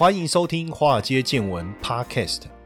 欢迎收听《华尔街见闻》Podcast。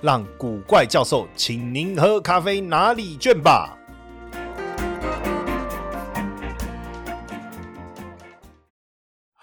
让古怪教授请您喝咖啡拿礼券吧。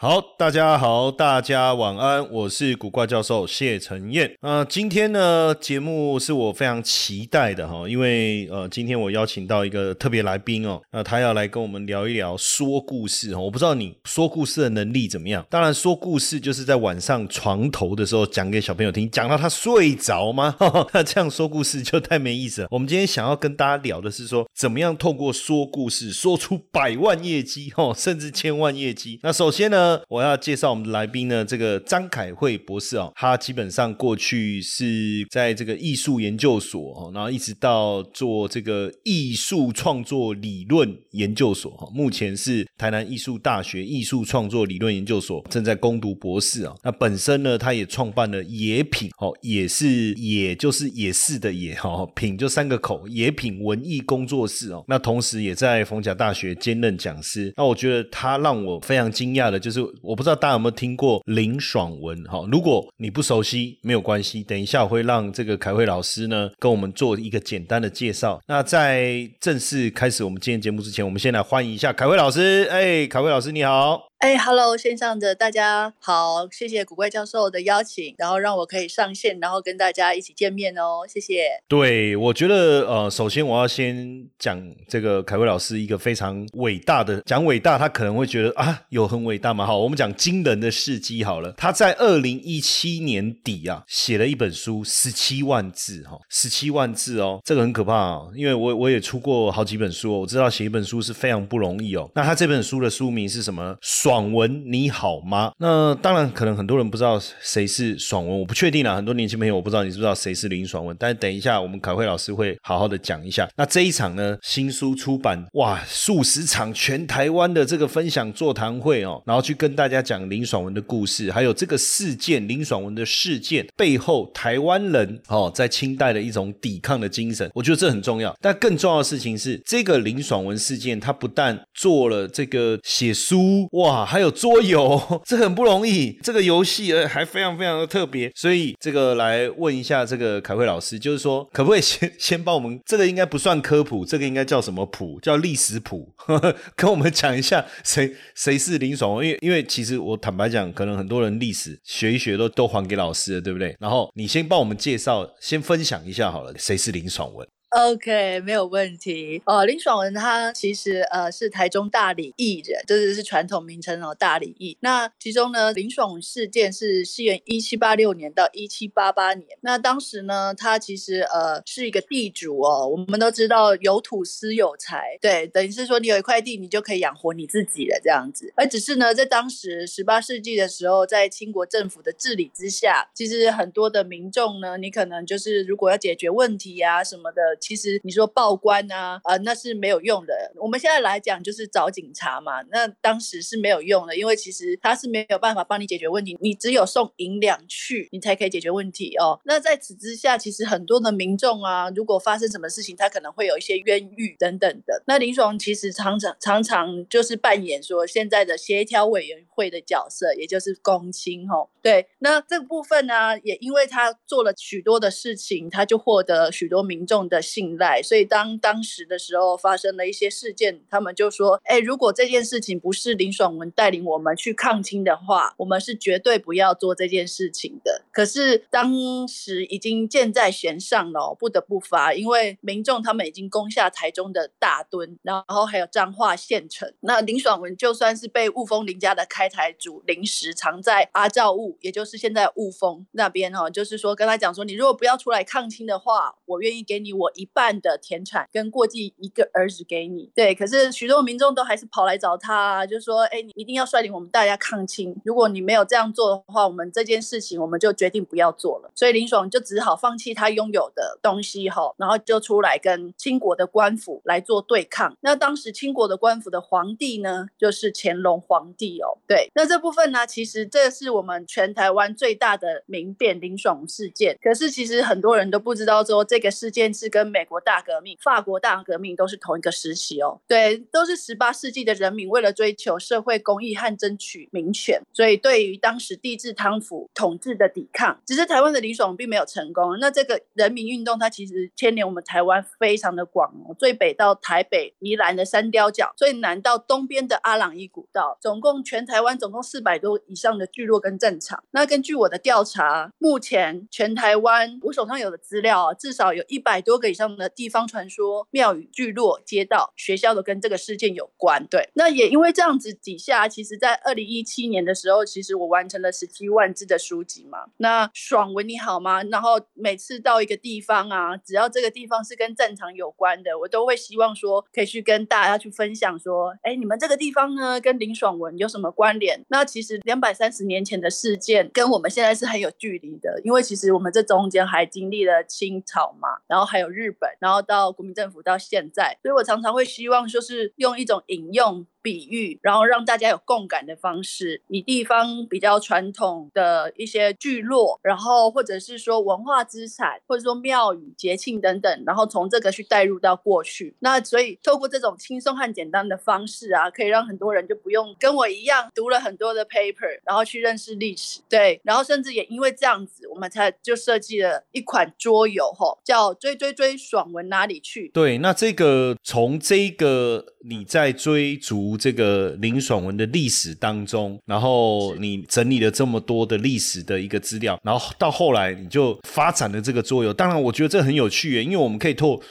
好，大家好，大家晚安，我是古怪教授谢承彦。那今天呢，节目是我非常期待的哈，因为呃，今天我邀请到一个特别来宾哦，那他要来跟我们聊一聊说故事哦。我不知道你说故事的能力怎么样？当然，说故事就是在晚上床头的时候讲给小朋友听，讲到他睡着吗？那这样说故事就太没意思了。我们今天想要跟大家聊的是说，怎么样透过说故事说出百万业绩哦，甚至千万业绩。那首先呢？我要介绍我们的来宾呢，这个张凯慧博士哦，他基本上过去是在这个艺术研究所哦，然后一直到做这个艺术创作理论研究所哈，目前是台南艺术大学艺术创作理论研究所正在攻读博士啊。那本身呢，他也创办了野品哦，也是也就是也是的也哈，品就三个口，野品文艺工作室哦。那同时也在逢甲大学兼任讲师。那我觉得他让我非常惊讶的就是。我不知道大家有没有听过林爽文哈？如果你不熟悉，没有关系，等一下我会让这个凯慧老师呢跟我们做一个简单的介绍。那在正式开始我们今天节目之前，我们先来欢迎一下凯慧老师。哎，凯慧老师你好。哎，Hello，线上的大家好，谢谢古怪教授的邀请，然后让我可以上线，然后跟大家一起见面哦，谢谢。对，我觉得呃，首先我要先讲这个凯威老师一个非常伟大的，讲伟大他可能会觉得啊，有很伟大吗？好，我们讲惊人的事迹好了。他在二零一七年底啊，写了一本书，十七万字哈，十七万字哦，这个很可怕啊，因为我我也出过好几本书，我知道写一本书是非常不容易哦。那他这本书的书名是什么？爽。爽文你好吗？那当然，可能很多人不知道谁是爽文，我不确定啊。很多年轻朋友，我不知道你知不知道谁是林爽文。但是等一下，我们凯慧老师会好好的讲一下。那这一场呢，新书出版哇，数十场全台湾的这个分享座谈会哦，然后去跟大家讲林爽文的故事，还有这个事件林爽文的事件背后台湾人哦在清代的一种抵抗的精神，我觉得这很重要。但更重要的事情是，这个林爽文事件，他不但做了这个写书哇。还有桌游，这很不容易。这个游戏呃还非常非常的特别，所以这个来问一下这个凯慧老师，就是说可不可以先 先帮我们？这个应该不算科普，这个应该叫什么谱？叫历史谱，跟我们讲一下谁谁是林爽文？因为因为其实我坦白讲，可能很多人历史学一学都都还给老师了，对不对？然后你先帮我们介绍，先分享一下好了，谁是林爽文？OK，没有问题哦。林爽文他其实呃是台中大理艺人，这是是传统名称哦，大理艺。那其中呢，林爽文事件是西元一七八六年到一七八八年。那当时呢，他其实呃是一个地主哦。我们都知道有土司有财，对，等于是说你有一块地，你就可以养活你自己了这样子。而只是呢，在当时十八世纪的时候，在清国政府的治理之下，其实很多的民众呢，你可能就是如果要解决问题呀什么的。其实你说报官啊，呃，那是没有用的。我们现在来讲就是找警察嘛，那当时是没有用的，因为其实他是没有办法帮你解决问题，你只有送银两去，你才可以解决问题哦。那在此之下，其实很多的民众啊，如果发生什么事情，他可能会有一些冤狱等等的。那林爽其实常常常常就是扮演说现在的协调委员会的角色，也就是公卿哦。对，那这个部分呢，也因为他做了许多的事情，他就获得许多民众的。信赖，所以当当时的时候发生了一些事件，他们就说：“哎，如果这件事情不是林爽文带领我们去抗清的话，我们是绝对不要做这件事情的。”可是当时已经箭在弦上了，不得不发，因为民众他们已经攻下台中的大墩，然后还有彰化县城。那林爽文就算是被雾峰林家的开台主临时藏在阿照雾，也就是现在雾峰那边哦，就是说跟他讲说，你如果不要出来抗清的话，我愿意给你我一半的田产跟过继一个儿子给你。对，可是许多民众都还是跑来找他，就说，哎，你一定要率领我们大家抗清，如果你没有这样做的话，我们这件事情我们就决决定不要做了。所以林爽就只好放弃他拥有的东西哈，然后就出来跟清国的官府来做对抗。那当时清国的官府的皇帝呢，就是乾隆皇帝哦。对，那这部分呢，其实这是我们全台湾最大的民变林爽事件。可是其实很多人都不知道说，这个事件是跟美国大革命、法国大革命都是同一个时期哦。对，都是十八世纪的人民为了追求社会公益和争取民权，所以对于当时帝制贪腐统治的抵只是台湾的李爽并没有成功。那这个人民运动，它其实牵连我们台湾非常的广哦，最北到台北宜兰的山雕角，最南到东边的阿朗伊古道，总共全台湾总共四百多以上的聚落跟战场。那根据我的调查，目前全台湾我手上有的资料啊，至少有一百多个以上的地方传说、庙宇、聚落、街道、学校都跟这个事件有关。对，那也因为这样子底下，其实在二零一七年的时候，其实我完成了十七万字的书籍嘛。那爽文你好吗？然后每次到一个地方啊，只要这个地方是跟战场有关的，我都会希望说可以去跟大家去分享说，哎，你们这个地方呢跟林爽文有什么关联？那其实两百三十年前的事件跟我们现在是很有距离的，因为其实我们这中间还经历了清朝嘛，然后还有日本，然后到国民政府到现在，所以我常常会希望就是用一种引用。比喻，然后让大家有共感的方式，以地方比较传统的一些聚落，然后或者是说文化资产，或者说庙宇、节庆等等，然后从这个去带入到过去。那所以透过这种轻松和简单的方式啊，可以让很多人就不用跟我一样读了很多的 paper，然后去认识历史。对，然后甚至也因为这样子，我们才就设计了一款桌游，吼，叫追追追爽文哪里去？对，那这个从这个你在追逐。这个林爽文的历史当中，然后你整理了这么多的历史的一个资料，然后到后来你就发展了这个桌游。当然，我觉得这很有趣，因为我们可以透。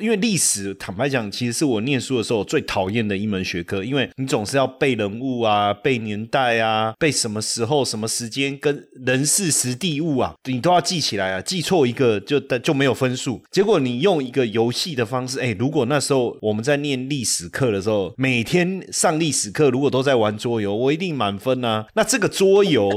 因为历史，坦白讲，其实是我念书的时候最讨厌的一门学科，因为你总是要背人物啊、背年代啊、背什么时候、什么时间跟人事、时地物啊，你都要记起来啊，记错一个就的就没有分数。结果你用一个游戏的方式，哎，如果那时候我们在念历史课的时候，每天上历史课，如果都在玩桌游，我一定满分啊。那这个桌游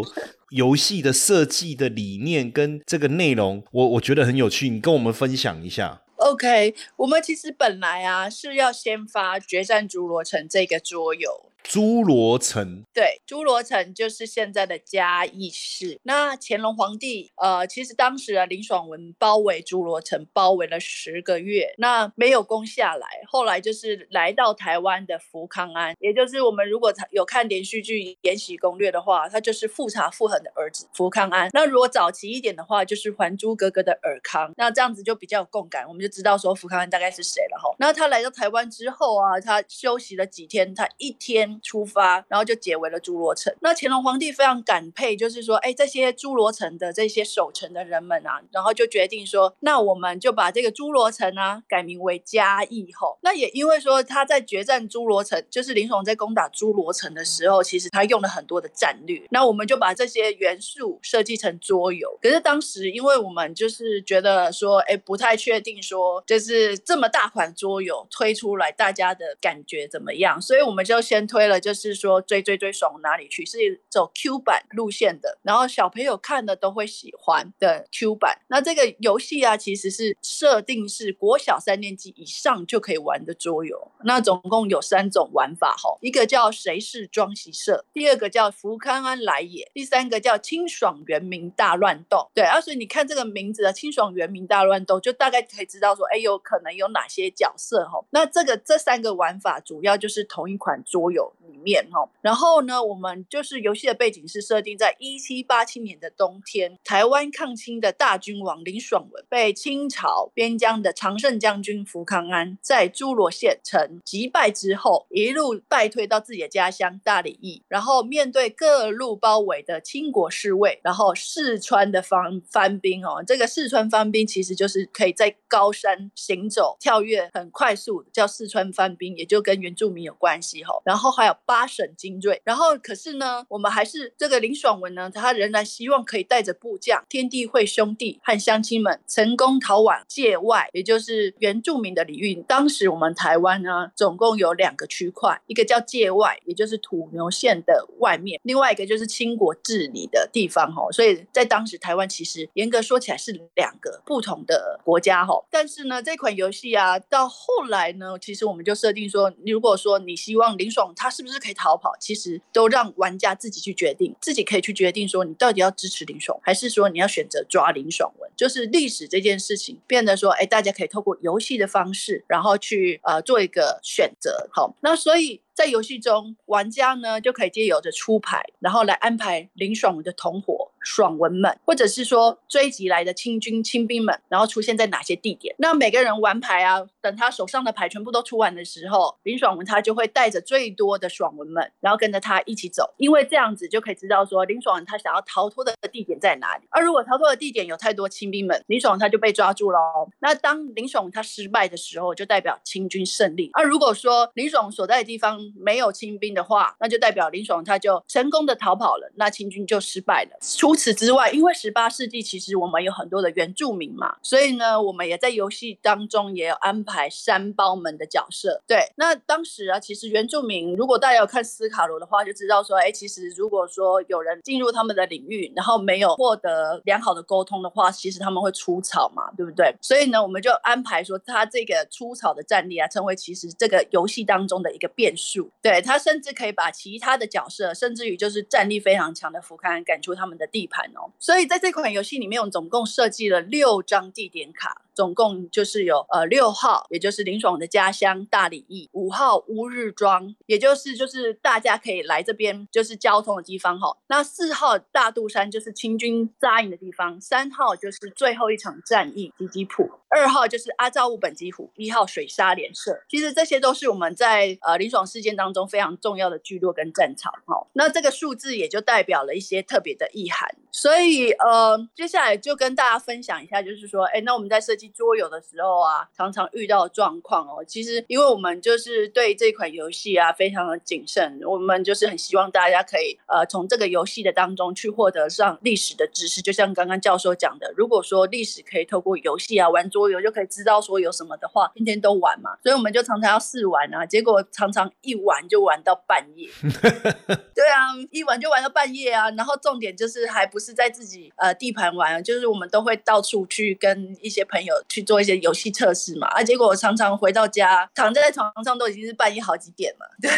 游戏的设计的理念跟这个内容，我我觉得很有趣，你跟我们分享一下。OK，我们其实本来啊是要先发《决战侏罗城》这个桌游。侏罗城，对，侏罗城就是现在的嘉义市。那乾隆皇帝，呃，其实当时啊，林爽文包围侏罗城，包围了十个月，那没有攻下来。后来就是来到台湾的福康安，也就是我们如果有看连续剧《延禧攻略》的话，他就是富察傅恒的儿子福康安。那如果早期一点的话，就是《还珠格格》的尔康。那这样子就比较有共感，我们就知道说福康安大概是谁了哈。那他来到台湾之后啊，他休息了几天，他一天。出发，然后就解围了侏罗城。那乾隆皇帝非常感佩，就是说，哎，这些侏罗城的这些守城的人们啊，然后就决定说，那我们就把这个侏罗城啊改名为嘉义。后，那也因为说他在决战侏罗城，就是林爽在攻打侏罗城的时候，其实他用了很多的战略。那我们就把这些元素设计成桌游。可是当时，因为我们就是觉得说，哎，不太确定说，就是这么大款桌游推出来，大家的感觉怎么样？所以我们就先推。了就是说追追追爽哪里去是走 Q 版路线的，然后小朋友看的都会喜欢的 Q 版。那这个游戏啊，其实是设定是国小三年级以上就可以玩的桌游。那总共有三种玩法哈，一个叫谁是庄喜社，第二个叫福康安来也，第三个叫清爽原名大乱斗。对，啊，所以你看这个名字的清爽原名大乱斗，就大概可以知道说，哎，有可能有哪些角色哈。那这个这三个玩法主要就是同一款桌游。里面哈。然后呢，我们就是游戏的背景是设定在一七八七年的冬天，台湾抗清的大君王林爽文被清朝边疆的常胜将军福康安在诸罗县城击败之后，一路败退到自己的家乡大理驿，然后面对各路包围的清国侍卫，然后四川的方番兵哦，这个四川番兵其实就是可以在高山行走、跳跃很快速，叫四川番兵，也就跟原住民有关系哈。然后还有八省精锐，然后可是呢，我们还是这个林爽文呢，他仍然希望可以带着部将天地会兄弟和乡亲们成功逃往界外，也就是原住民的领域。当时我们台湾呢，总共有两个区块，一个叫界外，也就是土牛县的外面，另外一个就是清国治理的地方哈。所以在当时台湾其实严格说起来是两个不同的国家哈。但是呢，这款游戏啊，到后来呢，其实我们就设定说，如果说你希望林爽他他是不是可以逃跑，其实都让玩家自己去决定，自己可以去决定说你到底要支持林爽，还是说你要选择抓林爽文。就是历史这件事情变得说，哎，大家可以透过游戏的方式，然后去呃做一个选择。好，那所以。在游戏中，玩家呢就可以借由着出牌，然后来安排林爽文的同伙爽文们，或者是说追击来的清军清兵们，然后出现在哪些地点。那每个人玩牌啊，等他手上的牌全部都出完的时候，林爽文他就会带着最多的爽文们，然后跟着他一起走，因为这样子就可以知道说林爽文他想要逃脱的地点在哪里。而如果逃脱的地点有太多清兵们，林爽他就被抓住了。那当林爽文他失败的时候，就代表清军胜利。而如果说林爽所在的地方，没有清兵的话，那就代表林爽他就成功的逃跑了，那清军就失败了。除此之外，因为十八世纪其实我们有很多的原住民嘛，所以呢，我们也在游戏当中也有安排山包们的角色。对，那当时啊，其实原住民如果大家有看斯卡罗的话，就知道说，哎，其实如果说有人进入他们的领域，然后没有获得良好的沟通的话，其实他们会出草嘛，对不对？所以呢，我们就安排说他这个出草的战力啊，成为其实这个游戏当中的一个变数。对。他甚至可以把其他的角色，甚至于就是战力非常强的福康赶出他们的地盘哦。所以在这款游戏里面，我们总共设计了六张地点卡。总共就是有呃六号，也就是林爽的家乡大理驿；五号乌日庄，也就是就是大家可以来这边就是交通的地方哈。那四号大肚山就是清军扎营的地方，三号就是最后一场战役吉吉普，二号就是阿照乌本吉虎，一号水沙连社。其实这些都是我们在呃林爽事件当中非常重要的聚落跟战场哈。那这个数字也就代表了一些特别的意涵。所以呃接下来就跟大家分享一下，就是说哎那我们在设计。桌游的时候啊，常常遇到状况哦。其实，因为我们就是对这款游戏啊非常的谨慎，我们就是很希望大家可以呃从这个游戏的当中去获得上历史的知识。就像刚刚教授讲的，如果说历史可以透过游戏啊玩桌游就可以知道说有什么的话，天天都玩嘛。所以我们就常常要试玩啊，结果常常一玩就玩到半夜。对啊，一玩就玩到半夜啊。然后重点就是还不是在自己呃地盘玩，就是我们都会到处去跟一些朋友。去做一些游戏测试嘛，啊，结果我常常回到家，躺在床上都已经是半夜好几点了，对。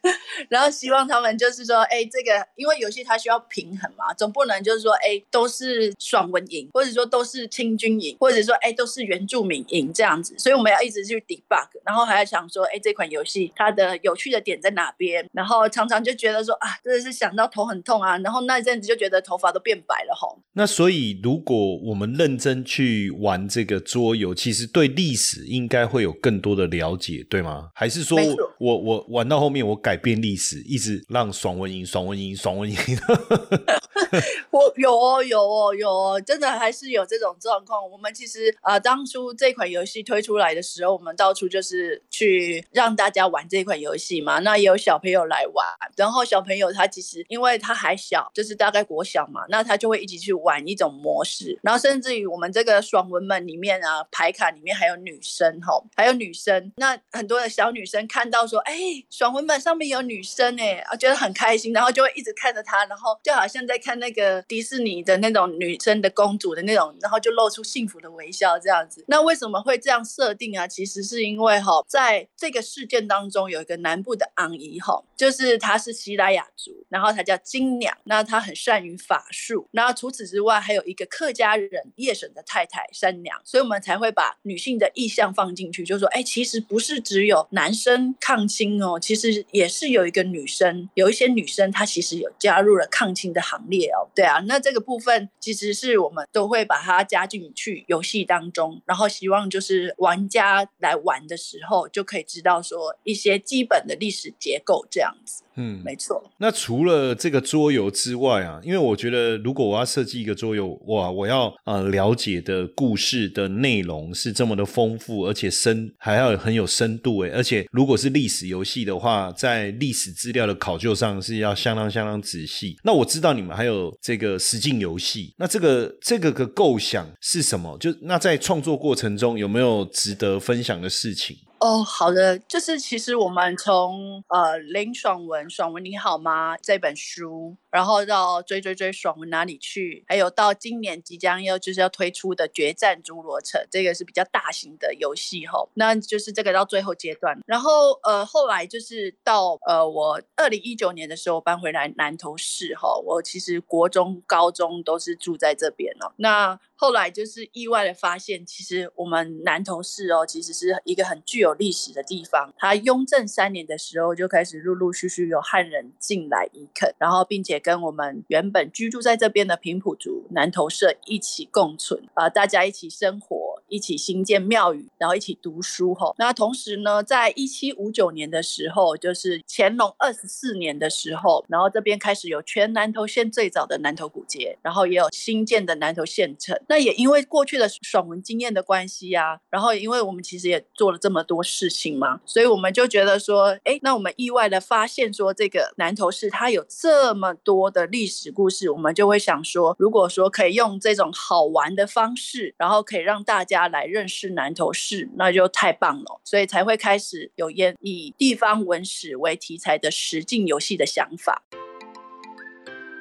然后希望他们就是说，哎，这个因为游戏它需要平衡嘛，总不能就是说，哎，都是爽文赢，或者说都是清军赢，或者说，哎，都是原住民赢这样子。所以我们要一直去 debug，然后还要想说，哎，这款游戏它的有趣的点在哪边？然后常常就觉得说，啊，真的是想到头很痛啊。然后那一阵子就觉得头发都变白了吼。那所以如果我们认真去玩这个。桌游其实对历史应该会有更多的了解，对吗？还是说我我玩到后面我改变历史，一直让爽文赢、爽文赢、爽文赢？我有哦，有哦，有哦，真的还是有这种状况。我们其实啊，当初这款游戏推出来的时候，我们到处就是去让大家玩这款游戏嘛。那也有小朋友来玩，然后小朋友没有他其实因为他还小，就是大概国小嘛，那他就会一起去玩一种模式。然后甚至于我们这个爽文们里面啊，牌卡里面还有女生哈，还有女生。那很多的小女生看到说，哎，爽文本上面有女生哎，啊，觉得很开心，然后就会一直看着他，然后就好像在看那个。迪士尼的那种女生的公主的那种，然后就露出幸福的微笑这样子。那为什么会这样设定啊？其实是因为哈，在这个事件当中有一个南部的昂姨哈，就是她是希拉雅族，然后他叫金娘，那她很善于法术。那除此之外，还有一个客家人叶婶的太太三娘，所以我们才会把女性的意象放进去，就说，哎，其实不是只有男生抗清哦，其实也是有一个女生，有一些女生她其实有加入了抗清的行列哦。对啊，那这个部分其实是我们都会把它加进去游戏当中，然后希望就是玩家来玩的时候就可以知道说一些基本的历史结构这样子。嗯，没错。那除了这个桌游之外啊，因为我觉得如果我要设计一个桌游，哇，我要呃了解的故事的内容是这么的丰富，而且深，还要很有深度诶。而且如果是历史游戏的话，在历史资料的考究上是要相当相当仔细。那我知道你们还有这个实境游戏，那这个这个个构想是什么？就那在创作过程中有没有值得分享的事情？哦，好的，就是其实我们从呃林爽文，爽文你好吗？这本书，然后到追追追爽文哪里去，还有到今年即将要就是要推出的决战侏罗城，这个是比较大型的游戏哈，那就是这个到最后阶段，然后呃后来就是到呃我二零一九年的时候搬回来南投市哈，我其实国中、高中都是住在这边哦，那。后来就是意外的发现，其实我们南投市哦，其实是一个很具有历史的地方。它雍正三年的时候就开始陆陆续续有汉人进来移垦，然后并且跟我们原本居住在这边的平埔族南投社一起共存啊，大家一起生活，一起兴建庙宇，然后一起读书哈。那同时呢，在一七五九年的时候，就是乾隆二十四年的时候，然后这边开始有全南投县最早的南投古街，然后也有新建的南投县城。那也因为过去的爽文经验的关系呀，然后因为我们其实也做了这么多事情嘛，所以我们就觉得说，哎，那我们意外的发现说，这个南投市它有这么多多的历史故事，我们就会想说，如果说可以用这种好玩的方式，然后可以让大家来认识南投市，那就太棒了，所以才会开始有演以地方文史为题材的实境游戏的想法。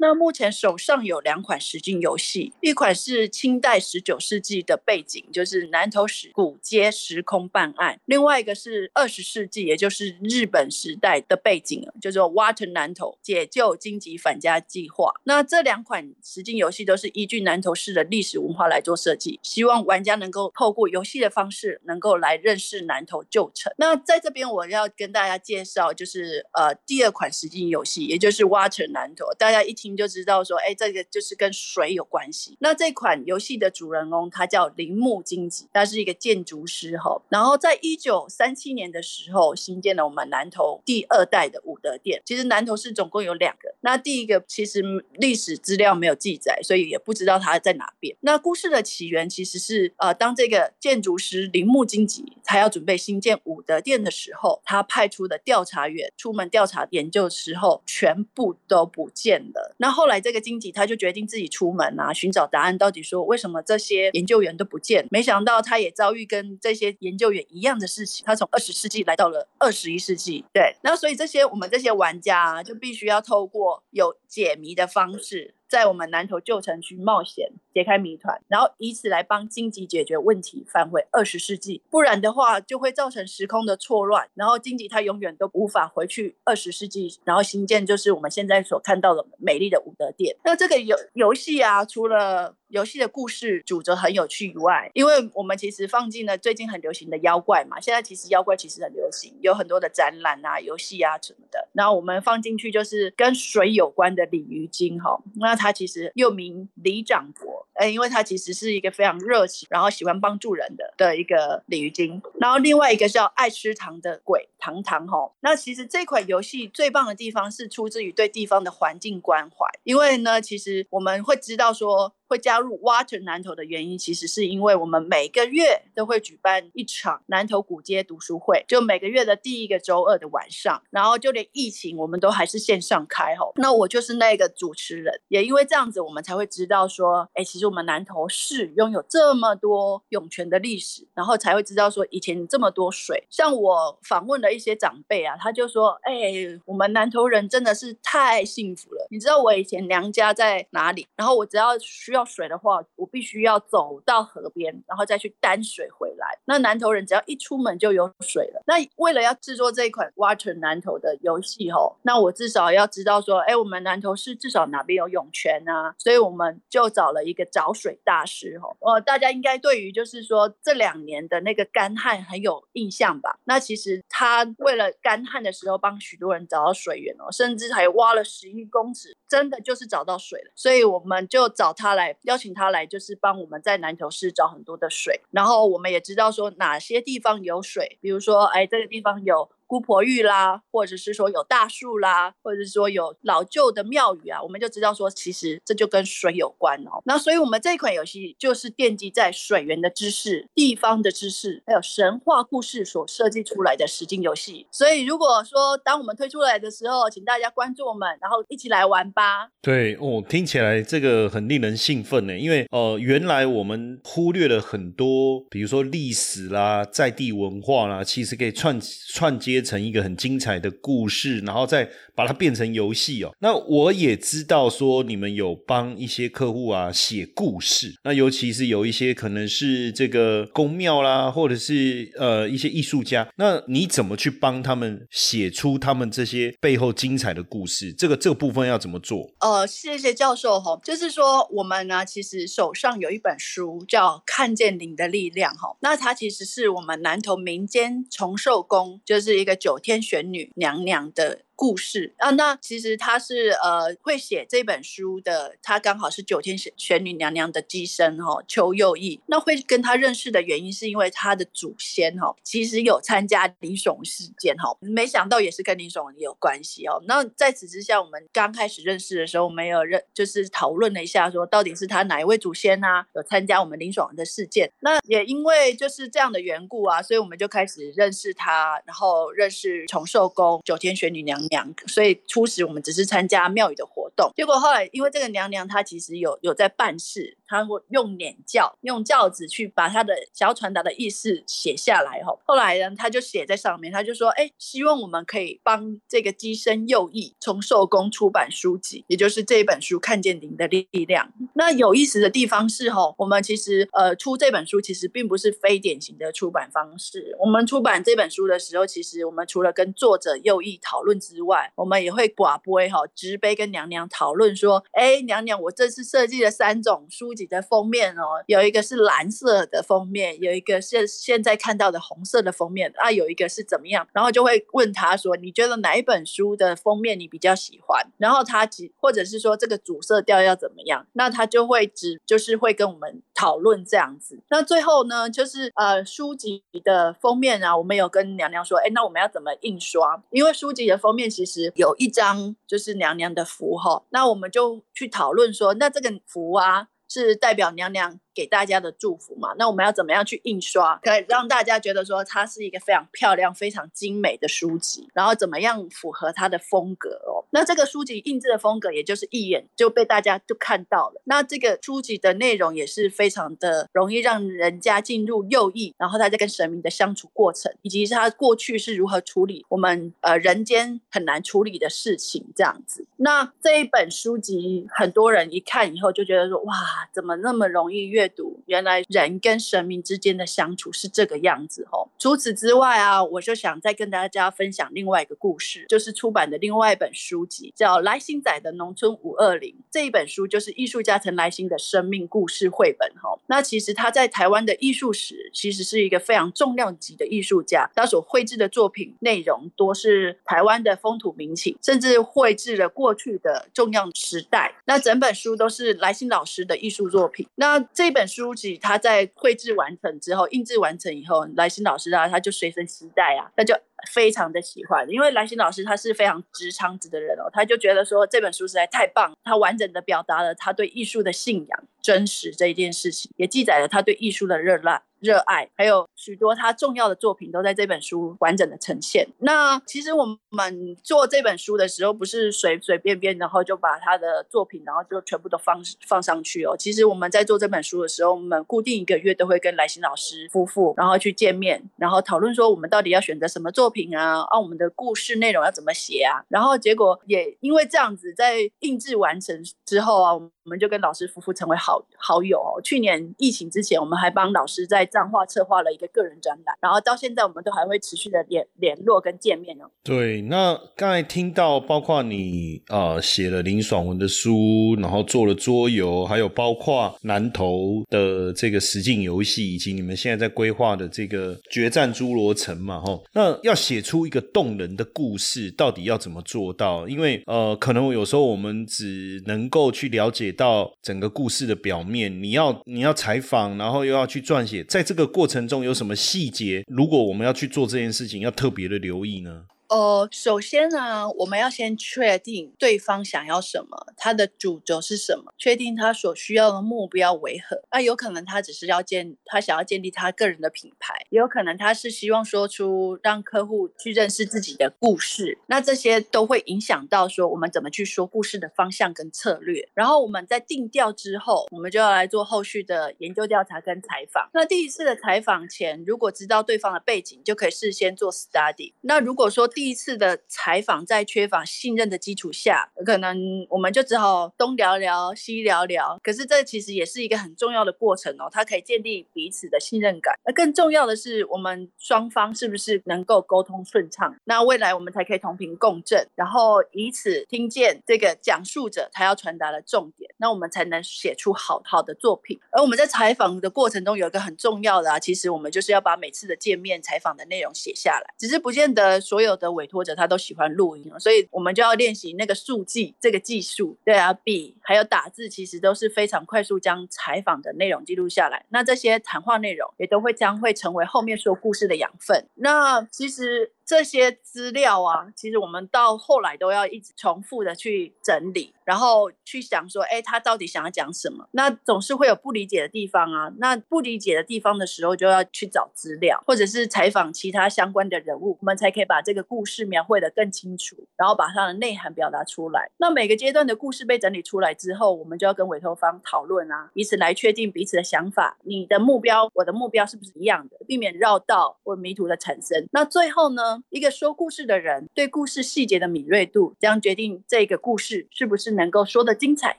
那目前手上有两款实境游戏，一款是清代十九世纪的背景，就是南投史古街时空办案；另外一个是二十世纪，也就是日本时代的背景，叫做 Water 南投解救荆棘返家计划。那这两款实境游戏都是依据南投市的历史文化来做设计，希望玩家能够透过游戏的方式，能够来认识南投旧城。那在这边我要跟大家介绍，就是呃第二款实境游戏，也就是 Water 南投，大家一听。就知道说，哎，这个就是跟水有关系。那这款游戏的主人公他叫铃木金吉，他是一个建筑师哈。然后在一九三七年的时候，新建了我们南投第二代的武德殿。其实南投市总共有两个，那第一个其实历史资料没有记载，所以也不知道它在哪边。那故事的起源其实是，呃，当这个建筑师铃木金吉他要准备新建武德殿的时候，他派出的调查员出门调查研究时候，全部都不见了。那后来这个荆棘他就决定自己出门啊，寻找答案，到底说为什么这些研究员都不见？没想到他也遭遇跟这些研究员一样的事情，他从二十世纪来到了二十一世纪。对，那所以这些我们这些玩家啊就必须要透过有解谜的方式。在我们南投旧城区冒险解开谜团，然后以此来帮荆棘解决问题，返回二十世纪。不然的话，就会造成时空的错乱，然后荆棘它永远都无法回去二十世纪，然后新建就是我们现在所看到的美丽的武德殿。那这个游游戏啊，除了游戏的故事主轴很有趣以外，因为我们其实放进了最近很流行的妖怪嘛，现在其实妖怪其实很流行，有很多的展览啊、游戏啊什么的。然后我们放进去就是跟水有关的鲤鱼精哈，那它其实又名李长伯。呃，因为它其实是一个非常热情，然后喜欢帮助人的的一个鲤鱼精。然后另外一个叫爱吃糖的鬼糖糖哈。那其实这款游戏最棒的地方是出自于对地方的环境关怀，因为呢，其实我们会知道说。会加入 Water 南投的原因，其实是因为我们每个月都会举办一场南投古街读书会，就每个月的第一个周二的晚上，然后就连疫情我们都还是线上开吼。那我就是那个主持人，也因为这样子，我们才会知道说，哎，其实我们南投市拥有这么多涌泉的历史，然后才会知道说以前这么多水。像我访问了一些长辈啊，他就说，哎，我们南投人真的是太幸福了。你知道我以前娘家在哪里？然后我只要需要。水的话，我必须要走到河边，然后再去担水回来。那南投人只要一出门就有水了。那为了要制作这一款 Water 南投的游戏吼，那我至少要知道说，哎，我们南投市至少哪边有涌泉啊？所以我们就找了一个找水大师吼。呃，大家应该对于就是说这两年的那个干旱很有印象吧？那其实他为了干旱的时候帮许多人找到水源哦，甚至还挖了十一公尺，真的就是找到水了。所以我们就找他来。邀请他来，就是帮我们在南投市找很多的水，然后我们也知道说哪些地方有水，比如说，哎，这个地方有。姑婆玉啦，或者是说有大树啦，或者是说有老旧的庙宇啊，我们就知道说，其实这就跟水有关哦。那所以，我们这一款游戏就是奠基在水源的知识、地方的知识，还有神话故事所设计出来的实境游戏。所以，如果说当我们推出来的时候，请大家关注我们，然后一起来玩吧。对哦，听起来这个很令人兴奋呢，因为呃，原来我们忽略了很多，比如说历史啦、在地文化啦，其实可以串串接。成一个很精彩的故事，然后再把它变成游戏哦。那我也知道说你们有帮一些客户啊写故事，那尤其是有一些可能是这个宫庙啦，或者是呃一些艺术家，那你怎么去帮他们写出他们这些背后精彩的故事？这个这个部分要怎么做？呃，谢谢教授哈，就是说我们呢其实手上有一本书叫《看见灵的力量》哈，那它其实是我们南投民间重寿宫，就是一个。九天玄女娘娘的。故事啊，那其实他是呃会写这本书的，他刚好是九天玄玄女娘娘的机身哈，邱佑义。那会跟他认识的原因，是因为他的祖先哈，其实有参加林爽事件哈，没想到也是跟林爽有关系哦。那在此之下，我们刚开始认识的时候，没有认就是讨论了一下，说到底是他哪一位祖先啊，有参加我们林爽的事件。那也因为就是这样的缘故啊，所以我们就开始认识他，然后认识重寿宫九天玄女娘。娘，所以初始我们只是参加庙宇的活动，结果后来因为这个娘娘她其实有有在办事，他会用撵轿，用轿子去把他的想要传达的意思写下来哈。后来呢，他就写在上面，他就说，哎，希望我们可以帮这个机身右翼从寿宫出版书籍，也就是这一本书《看见您的力量》。那有意思的地方是哈，我们其实呃出这本书其实并不是非典型的出版方式。我们出版这本书的时候，其实我们除了跟作者右翼讨论之外，我们也会寡杯哈，直杯跟娘娘讨论说，哎，娘娘，我这次设计了三种书籍的封面哦，有一个是蓝色的封面，有一个是现在看到的红色的封面啊，有一个是怎么样？然后就会问他说，你觉得哪一本书的封面你比较喜欢？然后他只或者是说这个主色调要怎么样？那他就会只就是会跟我们讨论这样子。那最后呢，就是呃书籍的封面啊，我们有跟娘娘说，哎，那我们要怎么印刷？因为书籍的封面。其实有一张就是娘娘的符哈，那我们就去讨论说，那这个符啊是代表娘娘。给大家的祝福嘛，那我们要怎么样去印刷，可以让大家觉得说它是一个非常漂亮、非常精美的书籍，然后怎么样符合它的风格哦？那这个书籍印制的风格，也就是一眼就被大家就看到了。那这个书籍的内容也是非常的容易让人家进入右翼，然后他在跟神明的相处过程，以及他过去是如何处理我们呃人间很难处理的事情这样子。那这一本书籍，很多人一看以后就觉得说，哇，怎么那么容易阅？读原来人跟神明之间的相处是这个样子哦。除此之外啊，我就想再跟大家分享另外一个故事，就是出版的另外一本书籍，叫《来新仔的农村五二零》这一本书，就是艺术家陈来新的生命故事绘本哈。那其实他在台湾的艺术史其实是一个非常重量级的艺术家，他所绘制的作品内容多是台湾的风土民情，甚至绘制了过去的重要时代。那整本书都是来信老师的艺术作品。那这这本书籍他在绘制完成之后，印制完成以后，来新老师啊，他就随身携带啊，他就。非常的喜欢，因为来新老师他是非常直肠子的人哦，他就觉得说这本书实在太棒，他完整的表达了他对艺术的信仰、真实这一件事情，也记载了他对艺术的热爱。热爱，还有许多他重要的作品都在这本书完整的呈现。那其实我们做这本书的时候，不是随随便便，然后就把他的作品，然后就全部都放放上去哦。其实我们在做这本书的时候，我们固定一个月都会跟来新老师夫妇，然后去见面，然后讨论说我们到底要选择什么作品啊？啊，我们的故事内容要怎么写啊？然后结果也因为这样子，在印制完成之后啊，我们就跟老师夫妇成为好好友哦。去年疫情之前，我们还帮老师在账画策划了一个个人展览，然后到现在我们都还会持续的联联络跟见面哦。对，那刚才听到包括你呃写了林爽文的书，然后做了桌游，还有包括南投的这个实境游戏，以及你们现在在规划的这个决战侏罗城嘛，哈，那要写出一个动人的故事，到底要怎么做到？因为呃，可能有时候我们只能够去了解到整个故事的表面，你要你要采访，然后又要去撰写，在这个过程中有什么细节？如果我们要去做这件事情，要特别的留意呢？呃，首先呢，我们要先确定对方想要什么，他的主轴是什么，确定他所需要的目标为何。那有可能他只是要建，他想要建立他个人的品牌，也有可能他是希望说出让客户去认识自己的故事。那这些都会影响到说我们怎么去说故事的方向跟策略。然后我们在定调之后，我们就要来做后续的研究调查跟采访。那第一次的采访前，如果知道对方的背景，就可以事先做 study。那如果说第一次的采访在缺乏信任的基础下，可能我们就只好东聊聊西聊聊。可是这其实也是一个很重要的过程哦，它可以建立彼此的信任感。而更重要的是，我们双方是不是能够沟通顺畅？那未来我们才可以同频共振，然后以此听见这个讲述者他要传达的重点，那我们才能写出好好的作品。而我们在采访的过程中有一个很重要的啊，其实我们就是要把每次的见面采访的内容写下来，只是不见得所有的委托者。他都喜欢录音，所以我们就要练习那个速记这个技术。对啊，笔还有打字，其实都是非常快速将采访的内容记录下来。那这些谈话内容也都会将会成为后面说故事的养分。那其实。这些资料啊，其实我们到后来都要一直重复的去整理，然后去想说，哎，他到底想要讲什么？那总是会有不理解的地方啊。那不理解的地方的时候，就要去找资料，或者是采访其他相关的人物，我们才可以把这个故事描绘的更清楚，然后把它的内涵表达出来。那每个阶段的故事被整理出来之后，我们就要跟委托方讨论啊，以此来确定彼此的想法。你的目标，我的目标是不是一样的？避免绕道或迷途的产生。那最后呢？一个说故事的人对故事细节的敏锐度，将决定这个故事是不是能够说的精彩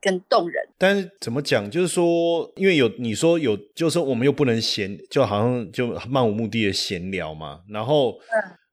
跟动人。但是怎么讲，就是说，因为有你说有，就是说我们又不能闲，就好像就漫无目的的闲聊嘛，然后。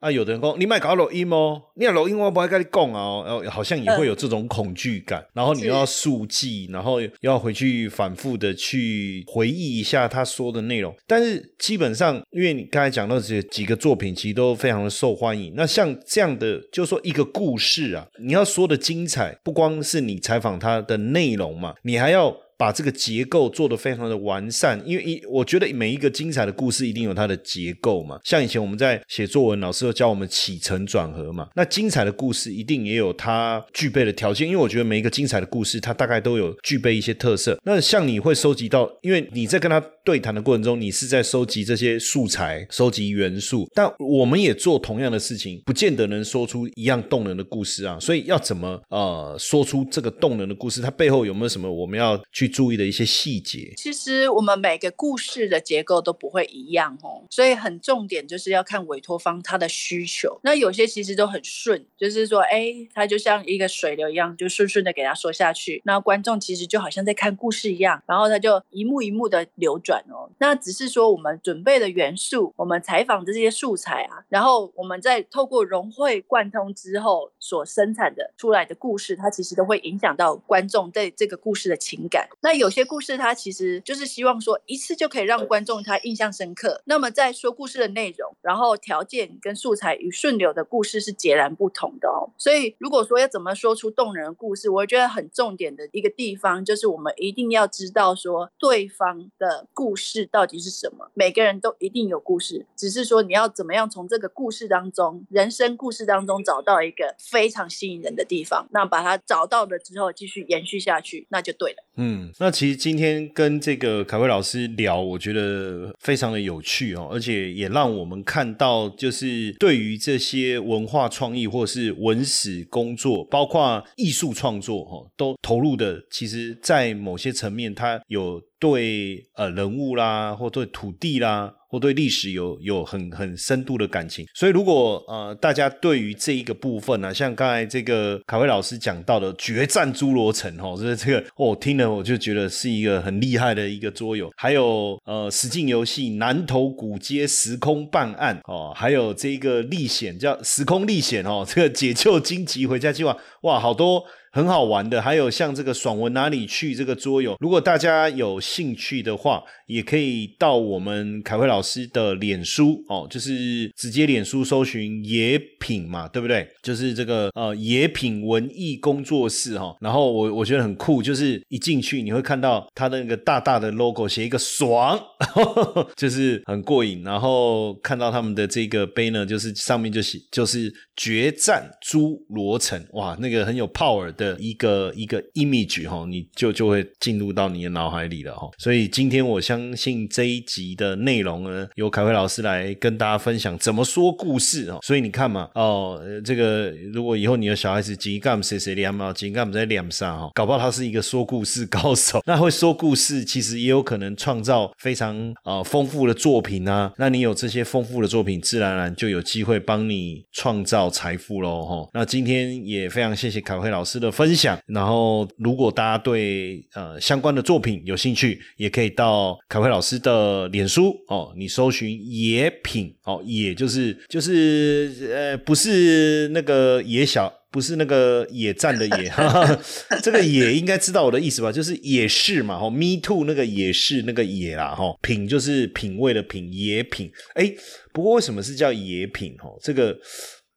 啊，有的人讲你卖搞录音哦，你要录音我不会跟你讲哦，然后好像也会有这种恐惧感，然后你又要速记，然后要回去反复的去回忆一下他说的内容。但是基本上，因为你刚才讲到这几个作品，其实都非常的受欢迎。那像这样的，就说一个故事啊，你要说的精彩，不光是你采访他的内容嘛，你还要。把这个结构做得非常的完善，因为一我觉得每一个精彩的故事一定有它的结构嘛。像以前我们在写作文，老师教我们起承转合嘛。那精彩的故事一定也有它具备的条件，因为我觉得每一个精彩的故事，它大概都有具备一些特色。那像你会收集到，因为你在跟他对谈的过程中，你是在收集这些素材、收集元素。但我们也做同样的事情，不见得能说出一样动人的故事啊。所以要怎么呃说出这个动人的故事？它背后有没有什么我们要去？注意的一些细节，其实我们每个故事的结构都不会一样哦，所以很重点就是要看委托方他的需求。那有些其实都很顺，就是说，哎，他就像一个水流一样，就顺顺的给他说下去。那观众其实就好像在看故事一样，然后他就一幕一幕的流转哦。那只是说我们准备的元素，我们采访的这些素材啊，然后我们在透过融会贯通之后所生产的出来的故事，它其实都会影响到观众对这个故事的情感。那有些故事它其实就是希望说一次就可以让观众他印象深刻。那么在说故事的内容，然后条件跟素材与顺流的故事是截然不同的哦。所以如果说要怎么说出动人的故事，我觉得很重点的一个地方就是我们一定要知道说对方的故事到底是什么。每个人都一定有故事，只是说你要怎么样从这个故事当中，人生故事当中找到一个非常吸引人的地方，那把它找到了之后继续延续下去，那就对了。嗯，那其实今天跟这个凯威老师聊，我觉得非常的有趣哦，而且也让我们看到，就是对于这些文化创意或是文史工作，包括艺术创作哈，都投入的，其实在某些层面，它有对呃人物啦，或对土地啦。我对历史有有很很深度的感情，所以如果呃大家对于这一个部分呢，像刚才这个卡威老师讲到的《决战侏罗城》哦，这这个我听了我就觉得是一个很厉害的一个桌游，还有呃实境游戏《南头古街时空办案》哦，还有这个历险叫《时空历险》哦，这个解救荆棘回家计划，哇，好多。很好玩的，还有像这个爽文哪里去这个桌游，如果大家有兴趣的话，也可以到我们凯辉老师的脸书哦，就是直接脸书搜寻野品嘛，对不对？就是这个呃野品文艺工作室哈。然后我我觉得很酷，就是一进去你会看到他的那个大大的 logo，写一个爽，就是很过瘾。然后看到他们的这个杯呢，就是上面就写就是决战侏罗城，哇，那个很有 power 的。的一个一个 image 哈，你就就会进入到你的脑海里了哈。所以今天我相信这一集的内容呢，由凯辉老师来跟大家分享怎么说故事哦。所以你看嘛，哦，这个如果以后你的小孩子几干谁谁两毛，几干在两上哈，搞不好他是一个说故事高手。那会说故事，其实也有可能创造非常呃丰富的作品啊。那你有这些丰富的作品，自然而然就有机会帮你创造财富喽哈。那今天也非常谢谢凯辉老师的。分享，然后如果大家对呃相关的作品有兴趣，也可以到凯辉老师的脸书哦，你搜寻野品哦，野就是就是呃不是那个野小，不是那个野战的野，这个野应该知道我的意思吧？就是野是嘛，哦，me too 那个野是那个野啦，哈，品就是品味的品，野品。哎，不过为什么是叫野品？哦，这个。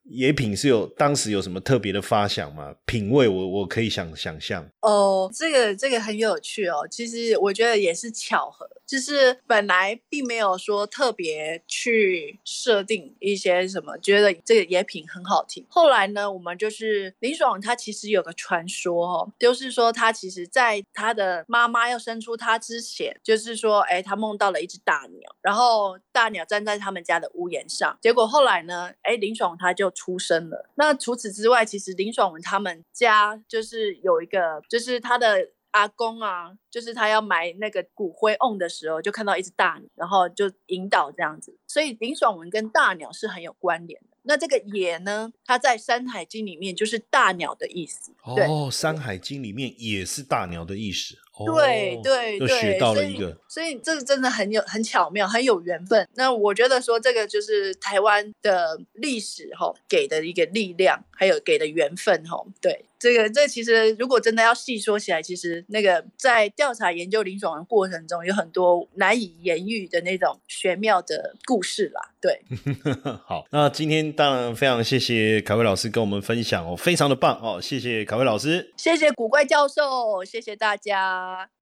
野品是有当时有什么特别的发想吗？品味我我可以想想象哦，这个这个很有趣哦。其实我觉得也是巧合，就是本来并没有说特别去设定一些什么，觉得这个野品很好听。后来呢，我们就是林爽他其实有个传说哦，就是说他其实在他的妈妈要生出他之前，就是说哎他梦到了一只大鸟，然后大鸟站在他们家的屋檐上，结果后来呢，哎林爽他就。出生了。那除此之外，其实林爽文他们家就是有一个，是他的阿公啊，就是他要埋那个骨灰瓮的时候，就看到一只大鸟，然后就引导这样子。所以林爽文跟大鸟是很有关联的。那这个野呢，它在《山海经》里面就是大鸟的意思。哦，《山海经》里面也是大鸟的意思。对对对，学到了一个，所以这个真的很有很巧妙，很有缘分。那我觉得说这个就是台湾的历史哈给的一个力量，还有给的缘分哈。对，这个这其实如果真的要细说起来，其实那个在调查研究林爽的过程中，有很多难以言喻的那种玄妙的故事啦。对，好，那今天当然非常谢谢凯威老师跟我们分享哦，非常的棒哦，谢谢凯威老师，谢谢古怪教授，谢谢大家。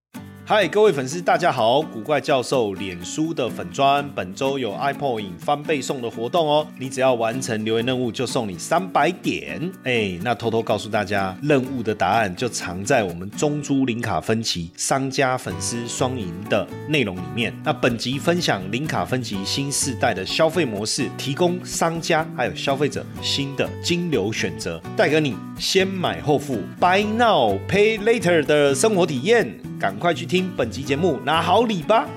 嗨，各位粉丝，大家好！古怪教授脸书的粉砖本周有 iPod 影翻倍送的活动哦，你只要完成留言任务就送你三百点。哎，那偷偷告诉大家，任务的答案就藏在我们中珠零卡分期商家粉丝双赢的内容里面。那本集分享零卡分期新世代的消费模式，提供商家还有消费者新的金流选择，带给你先买后付 Buy Now Pay Later 的生活体验。赶快去听本集节目，拿好礼吧！